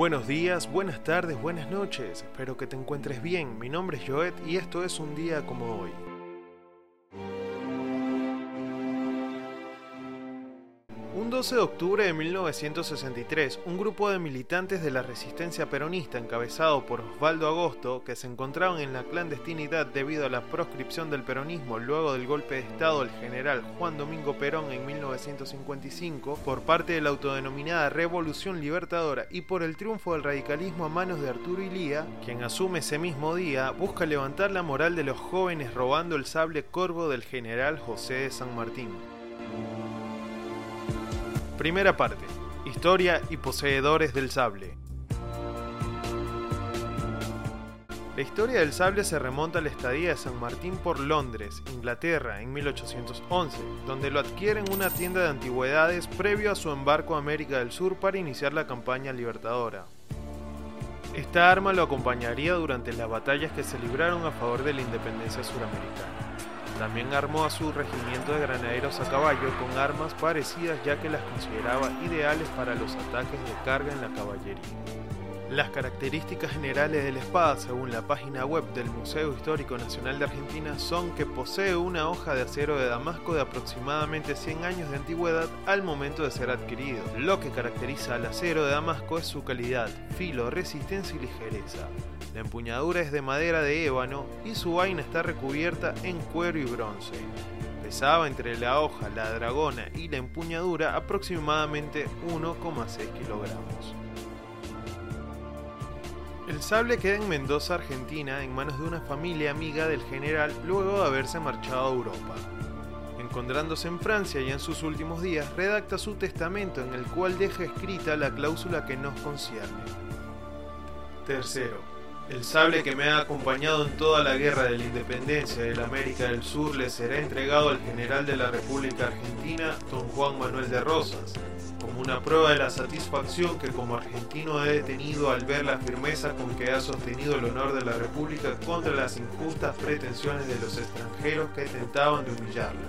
Buenos días, buenas tardes, buenas noches. Espero que te encuentres bien. Mi nombre es Joet y esto es un día como hoy. 12 de octubre de 1963, un grupo de militantes de la resistencia peronista encabezado por Osvaldo Agosto, que se encontraban en la clandestinidad debido a la proscripción del peronismo luego del golpe de Estado del general Juan Domingo Perón en 1955 por parte de la autodenominada Revolución Libertadora y por el triunfo del radicalismo a manos de Arturo Ilía, quien asume ese mismo día, busca levantar la moral de los jóvenes robando el sable corvo del general José de San Martín. Primera parte. Historia y poseedores del sable. La historia del sable se remonta a la estadía de San Martín por Londres, Inglaterra, en 1811, donde lo adquiere en una tienda de antigüedades previo a su embarco a América del Sur para iniciar la campaña libertadora. Esta arma lo acompañaría durante las batallas que se libraron a favor de la independencia suramericana. También armó a su regimiento de granaderos a caballo con armas parecidas ya que las consideraba ideales para los ataques de carga en la caballería. Las características generales de la espada, según la página web del Museo Histórico Nacional de Argentina, son que posee una hoja de acero de Damasco de aproximadamente 100 años de antigüedad al momento de ser adquirido. Lo que caracteriza al acero de Damasco es su calidad, filo, resistencia y ligereza. La empuñadura es de madera de ébano y su vaina está recubierta en cuero y bronce. Pesaba entre la hoja, la dragona y la empuñadura aproximadamente 1,6 kilogramos. El sable queda en Mendoza, Argentina, en manos de una familia amiga del general luego de haberse marchado a Europa. Encontrándose en Francia y en sus últimos días, redacta su testamento en el cual deja escrita la cláusula que nos concierne. Tercero, el sable que me ha acompañado en toda la guerra de la independencia de la América del Sur le será entregado al general de la República Argentina, don Juan Manuel de Rosas, como una prueba de la satisfacción que como argentino he tenido al ver la firmeza con que ha sostenido el honor de la República contra las injustas pretensiones de los extranjeros que tentaban de humillarla,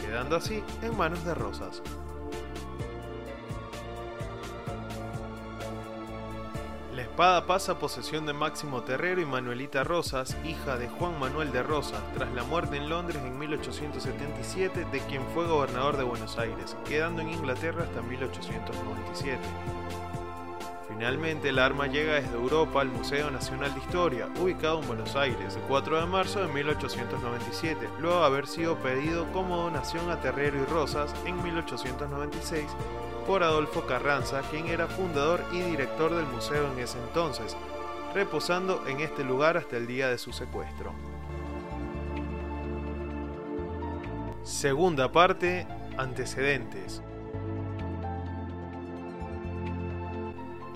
quedando así en manos de Rosas. Espada pasa a posesión de Máximo Terrero y Manuelita Rosas, hija de Juan Manuel de Rosas, tras la muerte en Londres en 1877 de quien fue gobernador de Buenos Aires, quedando en Inglaterra hasta 1897. Finalmente, el arma llega desde Europa al Museo Nacional de Historia, ubicado en Buenos Aires, el 4 de marzo de 1897, luego de haber sido pedido como donación a Terrero y Rosas en 1896 por Adolfo Carranza, quien era fundador y director del museo en ese entonces, reposando en este lugar hasta el día de su secuestro. Segunda parte, antecedentes.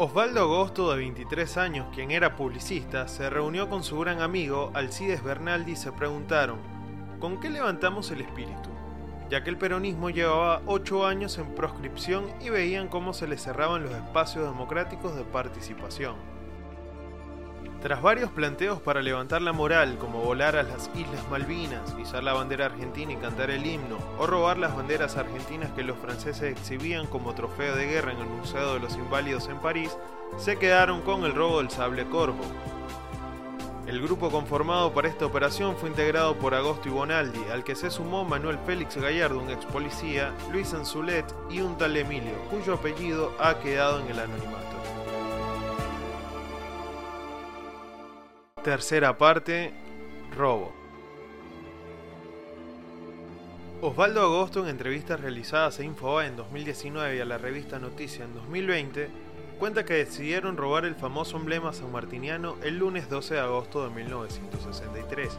Osvaldo Agosto, de 23 años, quien era publicista, se reunió con su gran amigo Alcides Bernaldi y se preguntaron, ¿con qué levantamos el espíritu? ya que el peronismo llevaba ocho años en proscripción y veían cómo se le cerraban los espacios democráticos de participación. Tras varios planteos para levantar la moral, como volar a las Islas Malvinas, izar la bandera argentina y cantar el himno, o robar las banderas argentinas que los franceses exhibían como trofeo de guerra en el Museo de los Inválidos en París, se quedaron con el robo del sable corvo, el grupo conformado para esta operación fue integrado por Agosto y Bonaldi, al que se sumó Manuel Félix Gallardo, un ex policía, Luis Anzulet y un tal Emilio, cuyo apellido ha quedado en el anonimato. Tercera parte, robo. Osvaldo Agosto, en entrevistas realizadas a Infobae en 2019 y a la revista Noticia en 2020, cuenta que decidieron robar el famoso emblema sanmartiniano el lunes 12 de agosto de 1963.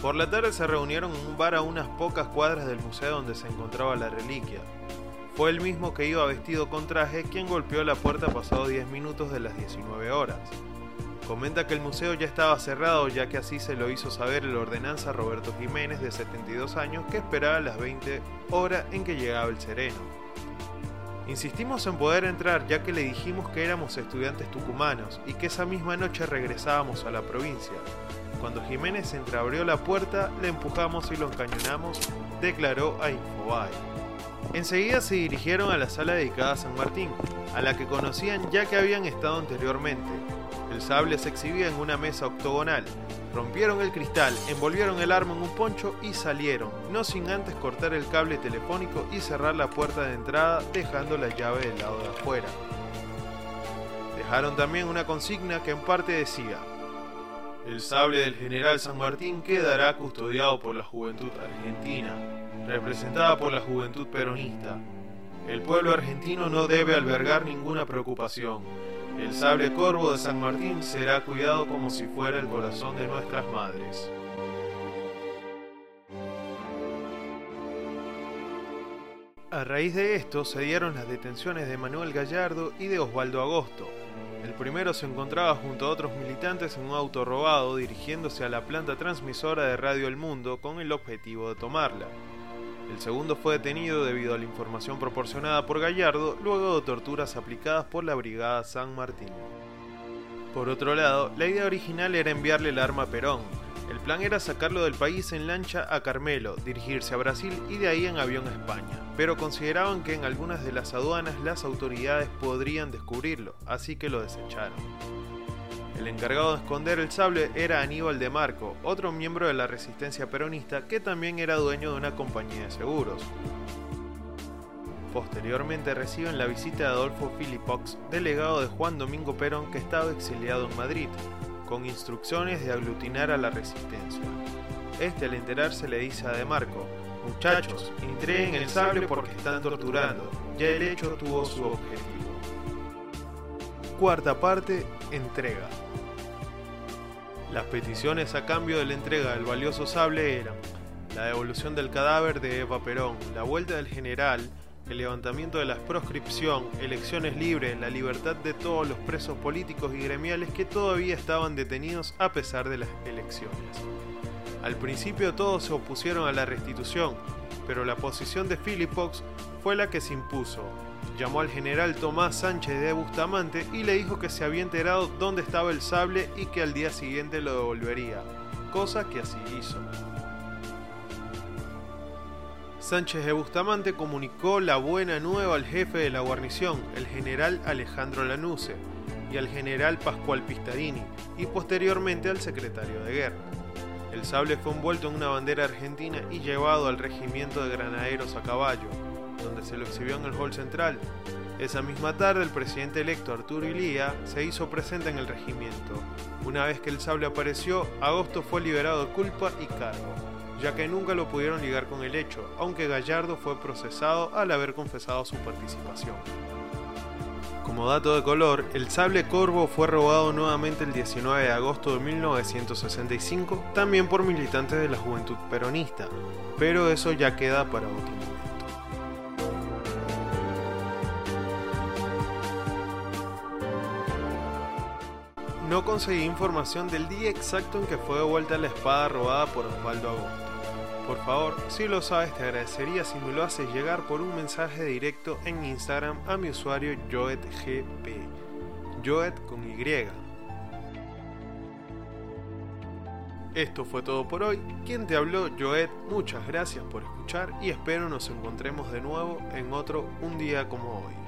Por la tarde se reunieron en un bar a unas pocas cuadras del museo donde se encontraba la reliquia. Fue el mismo que iba vestido con traje quien golpeó la puerta pasado 10 minutos de las 19 horas. Comenta que el museo ya estaba cerrado ya que así se lo hizo saber el ordenanza Roberto Jiménez de 72 años que esperaba las 20 horas en que llegaba el sereno. Insistimos en poder entrar ya que le dijimos que éramos estudiantes tucumanos y que esa misma noche regresábamos a la provincia. Cuando Jiménez entreabrió la puerta, le empujamos y lo encañonamos, declaró a Infobae. Enseguida se dirigieron a la sala dedicada a San Martín, a la que conocían ya que habían estado anteriormente. El sable se exhibía en una mesa octogonal. Rompieron el cristal, envolvieron el arma en un poncho y salieron, no sin antes cortar el cable telefónico y cerrar la puerta de entrada dejando la llave del lado de afuera. Dejaron también una consigna que en parte decía, el sable del general San Martín quedará custodiado por la juventud argentina, representada por la juventud peronista. El pueblo argentino no debe albergar ninguna preocupación. El sable corvo de San Martín será cuidado como si fuera el corazón de nuestras madres. A raíz de esto se dieron las detenciones de Manuel Gallardo y de Osvaldo Agosto, el primero se encontraba junto a otros militantes en un auto robado dirigiéndose a la planta transmisora de Radio El Mundo con el objetivo de tomarla. El segundo fue detenido debido a la información proporcionada por Gallardo luego de torturas aplicadas por la Brigada San Martín. Por otro lado, la idea original era enviarle el arma a Perón, el plan era sacarlo del país en lancha a Carmelo, dirigirse a Brasil y de ahí en avión a España, pero consideraban que en algunas de las aduanas las autoridades podrían descubrirlo, así que lo desecharon. El encargado de esconder el sable era Aníbal de Marco, otro miembro de la resistencia peronista que también era dueño de una compañía de seguros. Posteriormente reciben la visita de Adolfo Philippox, delegado de Juan Domingo Perón que estaba exiliado en Madrid, con instrucciones de aglutinar a la resistencia. Este al enterarse le dice a De Marco, muchachos, entreguen el sable porque están torturando, ya el hecho tuvo su objetivo. Cuarta parte, entrega. Las peticiones a cambio de la entrega del valioso sable eran la devolución del cadáver de Eva Perón, la vuelta del general, el levantamiento de la proscripción, elecciones libres, la libertad de todos los presos políticos y gremiales que todavía estaban detenidos a pesar de las elecciones. Al principio todos se opusieron a la restitución, pero la posición de Philippox fue la que se impuso. Llamó al general Tomás Sánchez de Bustamante y le dijo que se había enterado dónde estaba el sable y que al día siguiente lo devolvería, cosa que así hizo. Sánchez de Bustamante comunicó la buena nueva al jefe de la guarnición, el general Alejandro Lanuse, y al general Pascual Pistarini, y posteriormente al secretario de guerra. El sable fue envuelto en una bandera argentina y llevado al regimiento de granaderos a caballo, donde se lo exhibió en el hall central. Esa misma tarde el presidente electo Arturo Ilía se hizo presente en el regimiento. Una vez que el sable apareció, Agosto fue liberado de culpa y cargo ya que nunca lo pudieron ligar con el hecho, aunque Gallardo fue procesado al haber confesado su participación. Como dato de color, el sable corvo fue robado nuevamente el 19 de agosto de 1965, también por militantes de la juventud peronista, pero eso ya queda para otro No conseguí información del día exacto en que fue devuelta la espada robada por Osvaldo Agosto. Por favor, si lo sabes te agradecería si me lo haces llegar por un mensaje directo en Instagram a mi usuario JoetGP. Joet con Y. Esto fue todo por hoy. Quien te habló, Joet, muchas gracias por escuchar y espero nos encontremos de nuevo en otro Un día como hoy.